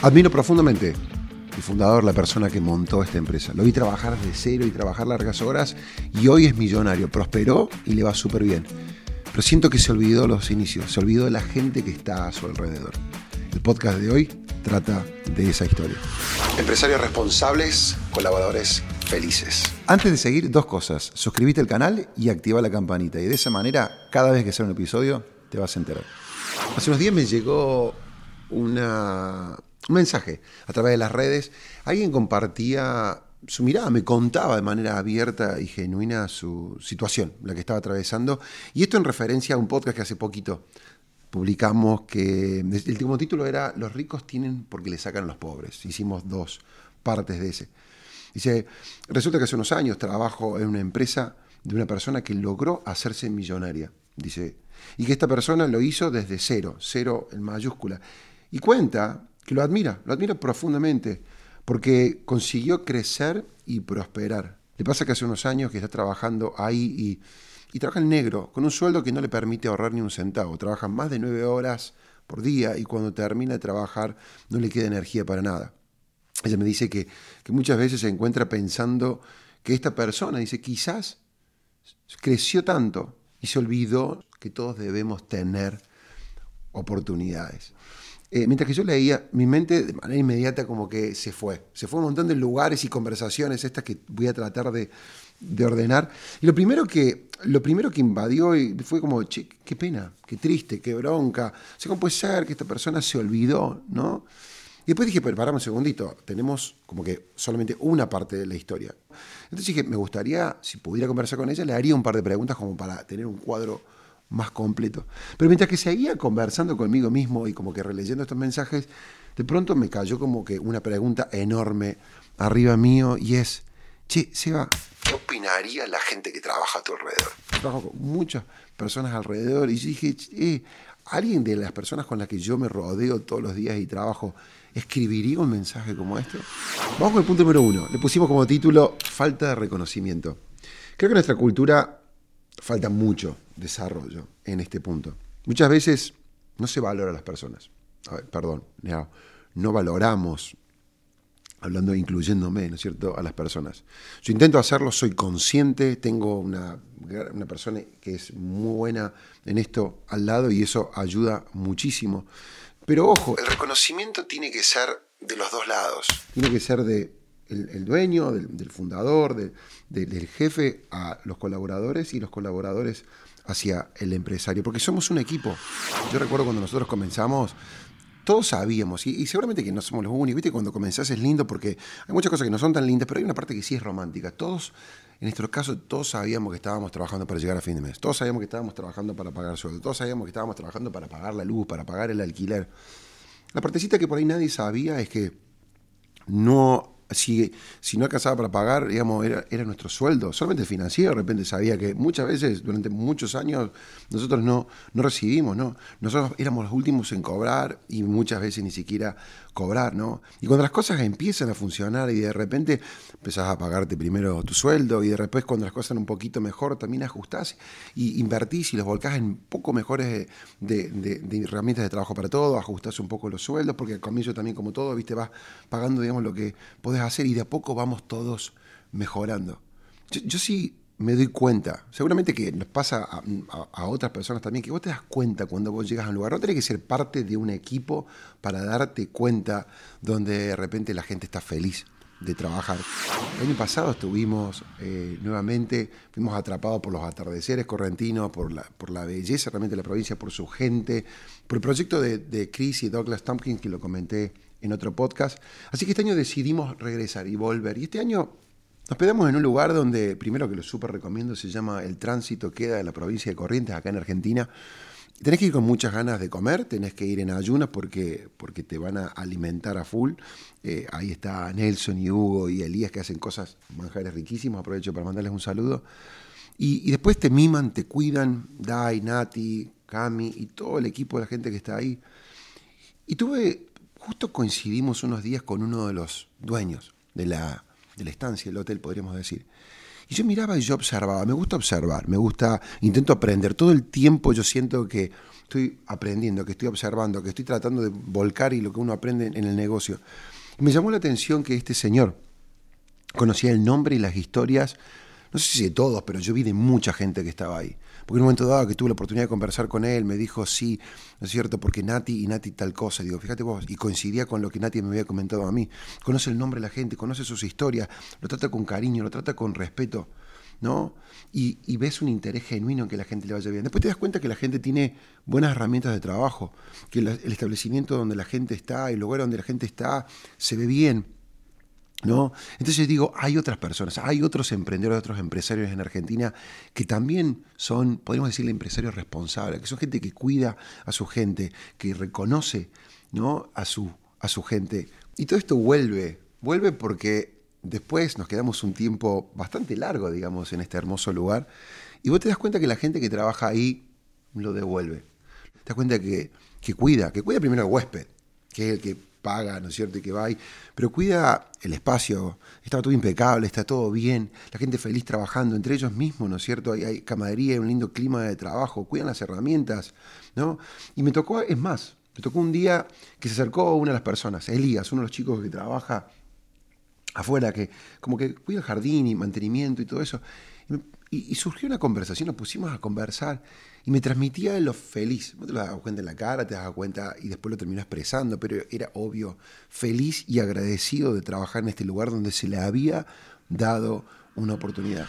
Admiro profundamente el fundador, la persona que montó esta empresa. Lo vi trabajar de cero y trabajar largas horas y hoy es millonario, prosperó y le va súper bien. Pero siento que se olvidó los inicios, se olvidó de la gente que está a su alrededor. El podcast de hoy trata de esa historia. Empresarios responsables, colaboradores felices. Antes de seguir, dos cosas. Suscríbete al canal y activa la campanita. Y de esa manera, cada vez que sea un episodio, te vas a enterar. Hace unos días me llegó una, un mensaje a través de las redes. Alguien compartía su mirada, me contaba de manera abierta y genuina su situación, la que estaba atravesando. Y esto en referencia a un podcast que hace poquito publicamos que el último título era Los ricos tienen porque le sacan a los pobres. Hicimos dos partes de ese. Dice, resulta que hace unos años trabajo en una empresa de una persona que logró hacerse millonaria. Dice, y que esta persona lo hizo desde cero, cero en mayúscula. Y cuenta que lo admira, lo admira profundamente, porque consiguió crecer y prosperar. Le pasa que hace unos años que está trabajando ahí y, trabaja en negro, con un sueldo que no le permite ahorrar ni un centavo. Trabaja más de nueve horas por día y cuando termina de trabajar no le queda energía para nada. Ella me dice que, que muchas veces se encuentra pensando que esta persona, dice, quizás creció tanto y se olvidó que todos debemos tener oportunidades. Eh, mientras que yo leía, mi mente de manera inmediata como que se fue. Se fue un montón de lugares y conversaciones, estas que voy a tratar de, ordenar. Y lo primero que, lo primero que invadió fue como, che, qué pena, qué triste, qué bronca. O sea, ¿cómo puede ser que esta persona se olvidó, no? Y después dije, pero un segundito, tenemos como que solamente una parte de la historia. Entonces dije, me gustaría, si pudiera conversar con ella, le haría un par de preguntas como para tener un cuadro más completo. Pero mientras que seguía conversando conmigo mismo y como que releyendo estos mensajes, de pronto me cayó como que una pregunta enorme arriba mío y es, che, Seba, ¿qué opinaría la gente que trabaja a tu alrededor? Trabajo con muchas personas alrededor y yo dije, eh, ¿alguien de las personas con las que yo me rodeo todos los días y trabajo escribiría un mensaje como este? Vamos con el punto número uno. Le pusimos como título Falta de reconocimiento. Creo que nuestra cultura falta mucho desarrollo en este punto. Muchas veces no se valora a las personas. perdón, no, valoramos, hablando, incluyéndome, ¿no es cierto?, a las personas. Yo intento hacerlo, soy consciente, tengo una, una persona que es muy buena en esto al lado y eso ayuda muchísimo. Pero ojo, el reconocimiento tiene que ser de los dos lados. Tiene que ser de el, dueño, del, fundador, del jefe a los colaboradores y los colaboradores hacia el empresario, porque somos un equipo. Yo recuerdo cuando nosotros comenzamos, todos sabíamos, y, seguramente que no somos los únicos, ¿viste? Cuando comenzás es lindo porque hay muchas cosas que no son tan lindas, pero hay una parte que sí es romántica. Todos, en nuestro caso, todos sabíamos que estábamos trabajando para llegar a fin de mes, todos sabíamos que estábamos trabajando para pagar sueldo, todos sabíamos que estábamos trabajando para pagar la luz, para pagar el alquiler. La partecita que por ahí nadie sabía es que no si, si no alcanzaba para pagar, digamos, era, era nuestro sueldo, solamente financiero, de repente sabía que muchas veces, durante muchos años, nosotros no, no recibimos, ¿no? Nosotros éramos los últimos en cobrar y muchas veces ni siquiera cobrar, ¿no? Y cuando las cosas empiezan a funcionar y de repente empezás a pagarte primero tu sueldo y de repente cuando las cosas están un poquito mejor también ajustás y invertís y los volcás en poco mejores de, de, herramientas de trabajo para todo, ajustás un poco los sueldos porque al comienzo también como todo, viste, vas pagando, digamos, lo que podés hacer y de a poco vamos todos mejorando. yo sí me doy cuenta, seguramente que nos pasa a, otras personas también, que vos te das cuenta cuando vos llegas a un lugar. No tenés que ser parte de un equipo para darte cuenta donde de repente la gente está feliz de trabajar. El año pasado estuvimos eh, nuevamente, fuimos atrapados por los atardeceres correntinos, por la, por la belleza realmente de la provincia, por su gente, por el proyecto de, de Chris y Douglas Tompkins, que lo comenté en otro podcast. Así que este año decidimos regresar y volver. Y este año nos quedamos en un lugar donde, primero que lo súper recomiendo, se llama El Tránsito, queda en la provincia de Corrientes, acá en Argentina. Tenés que ir con muchas ganas de comer, tenés que ir en ayunas porque, porque te van a alimentar a full. Eh, ahí está Nelson y Hugo y Elías que hacen cosas, manjares riquísimos, aprovecho para mandarles un saludo. Y, y después te miman, te cuidan, Dai, Nati, Cami y todo el equipo de la gente que está ahí. Y tuve, justo coincidimos unos días con uno de los dueños de la, de la estancia, el hotel, podríamos decir. Y yo miraba y yo observaba, me gusta observar, me gusta, intento aprender. Todo el tiempo yo siento que estoy aprendiendo, que estoy observando, que estoy tratando de volcar y lo que uno aprende en el negocio. Y me llamó la atención que este señor conocía el nombre y las historias, no sé si de todos, pero yo vi de mucha gente que estaba ahí. Porque en un momento dado que tuve la oportunidad de conversar con él, me dijo, sí, ¿no es cierto? Porque Nati y Nati tal cosa. digo, fíjate vos, y coincidía con lo que Nati me había comentado a mí. Conoce el nombre de la gente, conoce sus historias, lo trata con cariño, lo trata con respeto. ¿no? Y, ves un interés genuino en que la gente le vaya bien. Después te das cuenta que la gente tiene buenas herramientas de trabajo, que el establecimiento donde la gente está, el lugar donde la gente está, se ve bien. ¿No? Entonces digo, hay otras personas, hay otros emprendedores, otros empresarios en Argentina que también son, podemos decirle, empresarios responsables, que son gente que cuida a su gente, que reconoce ¿no? a, su, a su gente. Y todo esto vuelve, vuelve porque después nos quedamos un tiempo bastante largo, digamos, en este hermoso lugar, y vos te das cuenta que la gente que trabaja ahí lo devuelve. Te das cuenta que cuida, que cuida primero al huésped, que es el que paga, ¿no es cierto? Y que va ahí, pero cuida el espacio, está todo impecable, está todo bien, la gente feliz trabajando, entre ellos mismos, ¿no es cierto? Hay, hay camaradería, hay un lindo clima de trabajo, cuidan las herramientas, ¿no? Y me tocó, es más, me tocó un día que se acercó una de las personas, Elías, uno de los chicos que trabaja afuera, que como que cuida el jardín y mantenimiento y todo eso. Y, surgió una conversación, nos pusimos a conversar y me transmitía lo feliz. Vos te lo das cuenta en la cara, te das cuenta y después lo terminó expresando, pero era obvio, feliz y agradecido de trabajar en este lugar donde se le había dado una oportunidad.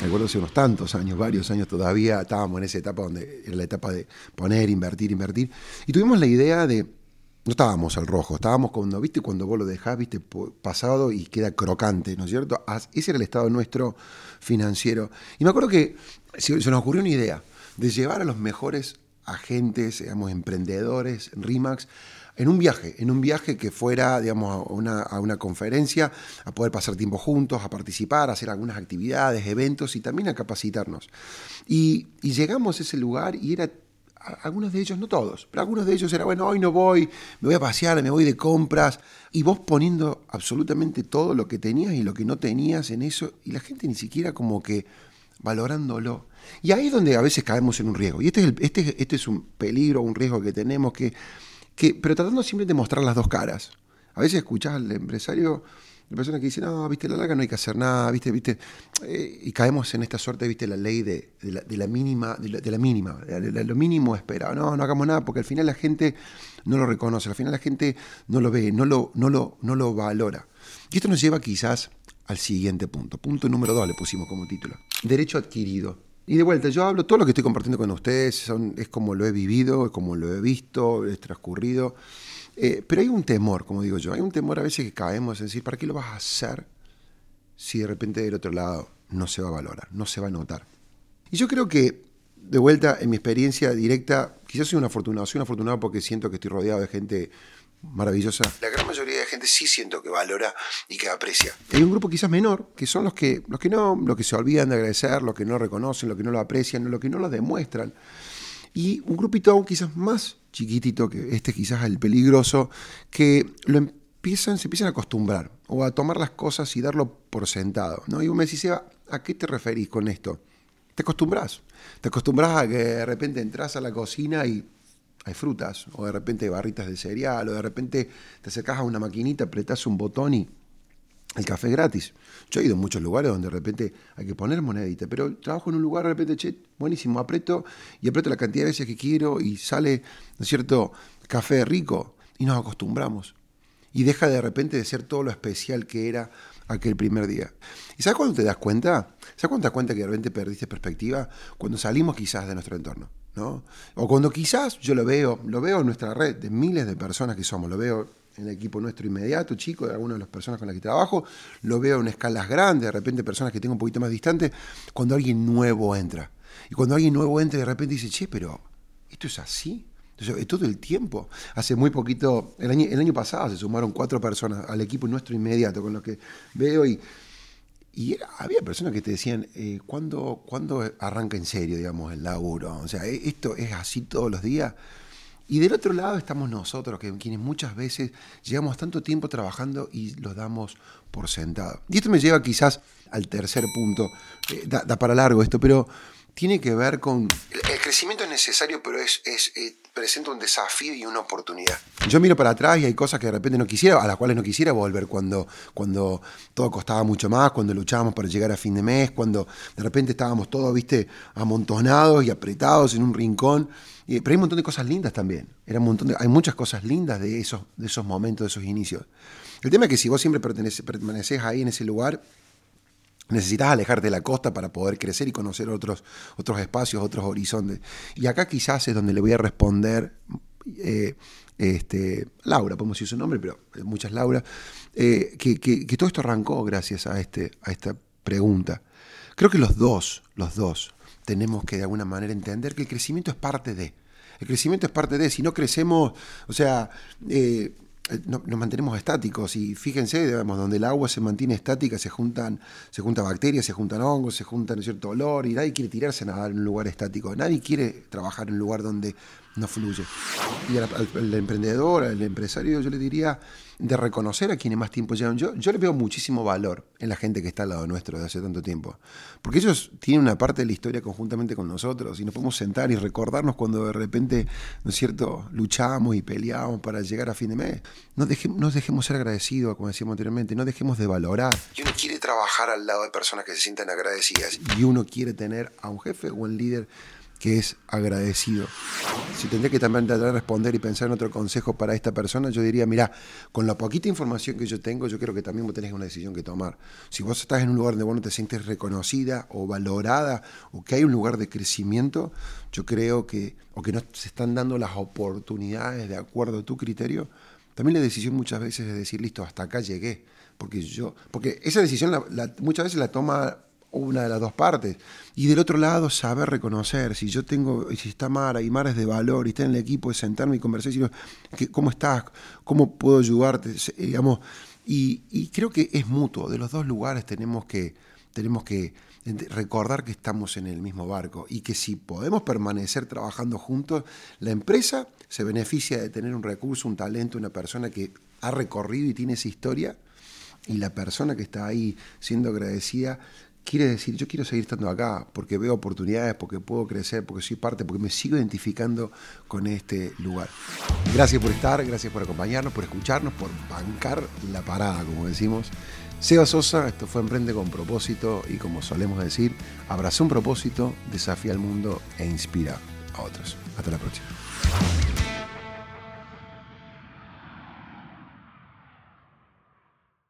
Recuerdo hace unos tantos años, varios años todavía, estábamos en esa etapa donde era la etapa de poner, invertir, invertir. Y tuvimos la idea de no estábamos al rojo, estábamos cuando, viste, cuando vos lo dejás, viste, pasado y queda crocante, ¿no es cierto? Ese era el estado nuestro financiero. Y me acuerdo que se, nos ocurrió una idea de llevar a los mejores agentes, digamos, emprendedores, RIMAX, en un viaje, en un viaje que fuera, digamos, a una, a una, conferencia, a poder pasar tiempo juntos, a participar, a hacer algunas actividades, eventos y también a capacitarnos. Y, y llegamos a ese lugar y era algunos de ellos, no todos, pero algunos de ellos era, bueno, hoy no voy, me voy a pasear, me voy de compras, y vos poniendo absolutamente todo lo que tenías y lo que no tenías en eso, y la gente ni siquiera como que valorándolo. Y ahí es donde a veces caemos en un riesgo. Y este es, este, este es un peligro, un riesgo que tenemos, que, que, pero tratando siempre de mostrar las dos caras. A veces escuchás al empresario la persona que dice, no, viste, la larga no hay que hacer nada, viste, viste. Eh, y caemos en esta suerte, viste, la ley de, la, mínima, de la, mínima, de, lo mínimo esperado. No, no hagamos nada, porque al final la gente no lo reconoce, al final la gente no lo ve, no lo, no lo, no lo valora. Y esto nos lleva quizás al siguiente punto. Punto número dos le pusimos como título. Derecho adquirido. Y de vuelta, yo hablo, todo lo que estoy compartiendo con ustedes son, es como lo he vivido, es como lo he visto, es transcurrido. Eh, pero hay un temor, como digo yo, hay un temor a veces que caemos en decir, ¿para qué lo vas a hacer si de repente del otro lado no se va a valorar, no se va a notar? Y yo creo que, de vuelta, en mi experiencia directa, quizás soy un afortunado, soy un afortunado porque siento que estoy rodeado de gente maravillosa. La gran mayoría de gente sí siento que valora y que aprecia. Hay un grupo quizás menor, que son los que, los que no, los que se olvidan de agradecer, los que no reconocen, los que no lo aprecian, los que no lo demuestran. Y un grupito aún quizás más chiquitito, que este quizás el peligroso, que lo empiezan, se empiezan a acostumbrar o a tomar las cosas y darlo por sentado. ¿no? Y vos me decís, ¿a qué te referís con esto? Te acostumbras. Te acostumbras a que de repente entras a la cocina y hay frutas, o de repente barritas de cereal, o de repente te acercas a una maquinita, apretás un botón y el café gratis. Yo he ido a muchos lugares donde de repente hay que poner monedita, pero trabajo en un lugar de repente, che, buenísimo, aprieto y aprieto la cantidad de veces que quiero y sale, ¿no es cierto?, café rico y nos acostumbramos. Y deja de repente de ser todo lo especial que era aquel primer día. ¿Y sabes cuándo te das cuenta? ¿Sabes cuándo te das cuenta que de repente perdiste perspectiva? Cuando salimos quizás de nuestro entorno, ¿no? O cuando quizás, yo lo veo, lo veo en nuestra red de miles de personas que somos, lo veo en el equipo nuestro inmediato, chico, de algunas de las personas con las que trabajo, lo veo en escalas grandes, de repente personas que tengo un poquito más distante, cuando alguien nuevo entra. Y cuando alguien nuevo entra, de repente dice, che, pero ¿esto es así? Entonces, todo el tiempo. Hace muy poquito, el año, el año pasado se sumaron cuatro personas al equipo nuestro inmediato con los que veo y, y había personas que te decían, eh, ¿cuándo, ¿cuándo arranca en serio, digamos, el laburo? O sea, ¿esto es así todos los días? Y del otro lado estamos nosotros, que quienes muchas veces llevamos tanto tiempo trabajando y los damos por sentado. Y esto me lleva quizás al tercer punto. Eh, da, para largo esto, pero tiene que ver con... El, crecimiento es necesario, pero es, eh, presenta un desafío y una oportunidad. Yo miro para atrás y hay cosas que de repente no quisiera, a las cuales no quisiera volver cuando, cuando todo costaba mucho más, cuando luchábamos para llegar a fin de mes, cuando de repente estábamos todos, viste, amontonados y apretados en un rincón. pero hay un montón de cosas lindas también. Era un montón hay muchas cosas lindas de esos, de esos momentos, de esos inicios. El tema es que si vos siempre permaneces ahí en ese lugar, Necesitas alejarte de la costa para poder crecer y conocer otros, otros espacios, otros horizontes. Y acá quizás es donde le voy a responder eh, este, Laura, podemos decir su nombre, pero muchas Laura, eh, que, todo esto arrancó gracias a, este, a esta pregunta. Creo que los dos, los dos, tenemos que de alguna manera entender que el crecimiento es parte de. El crecimiento es parte de, si no crecemos, o sea, eh, eh, nos mantenemos estáticos y fíjense, digamos, donde el agua se mantiene estática se juntan, se juntan bacterias, se juntan hongos, se juntan cierto olor y nadie quiere tirarse a nadar en un lugar estático, nadie quiere trabajar en un lugar donde no fluye. Y al, emprendedor, al empresario, yo le diría de reconocer a quienes más tiempo llevan. Yo, yo le veo muchísimo valor en la gente que está al lado nuestro de hace tanto tiempo. Porque ellos tienen una parte de la historia conjuntamente con nosotros y nos podemos sentar y recordarnos cuando de repente, ¿no es cierto?, luchamos y peleamos para llegar a fin de mes. No, dejemos, no dejemos ser agradecidos, como decíamos anteriormente, no dejemos de valorar. Y uno quiere trabajar al lado de personas que se sientan agradecidas y uno quiere tener a un jefe o un líder que es agradecido. Si tendría que también tratar de responder y pensar en otro consejo para esta persona, yo diría, mira, con la poquita información que yo tengo, yo creo que también vos tenés una decisión que tomar. Si vos estás en un lugar donde vos no te sientes reconocida o valorada, o que hay un lugar de crecimiento, yo creo que, o que no se están dando las oportunidades de acuerdo a tu criterio, también la decisión muchas veces es decir, listo, hasta acá llegué. Porque yo, porque esa decisión muchas veces la toma una de las dos partes. Y del otro lado, saber reconocer, si yo tengo, si está Mara y Mara es de valor y está en el equipo, de sentarme y conversar y decir, ¿cómo estás? ¿Cómo puedo ayudarte? Digamos, y, creo que es mutuo, de los dos lugares tenemos que, tenemos que recordar que estamos en el mismo barco y que si podemos permanecer trabajando juntos, la empresa se beneficia de tener un recurso, un talento, una persona que ha recorrido y tiene esa historia, y la persona que está ahí siendo agradecida quiere decir, yo quiero seguir estando acá porque veo oportunidades, porque puedo crecer, porque soy parte, porque me sigo identificando con este lugar. Gracias por estar, gracias por acompañarnos, por escucharnos, por bancar la parada, como decimos. Seba Sosa, esto fue Emprende con propósito y como solemos decir, abraza un propósito, desafía al mundo e inspira a otros. Hasta la próxima.